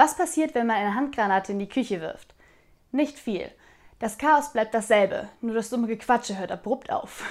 Was passiert, wenn man eine Handgranate in die Küche wirft? Nicht viel. Das Chaos bleibt dasselbe, nur das dumme Gequatsche hört abrupt auf.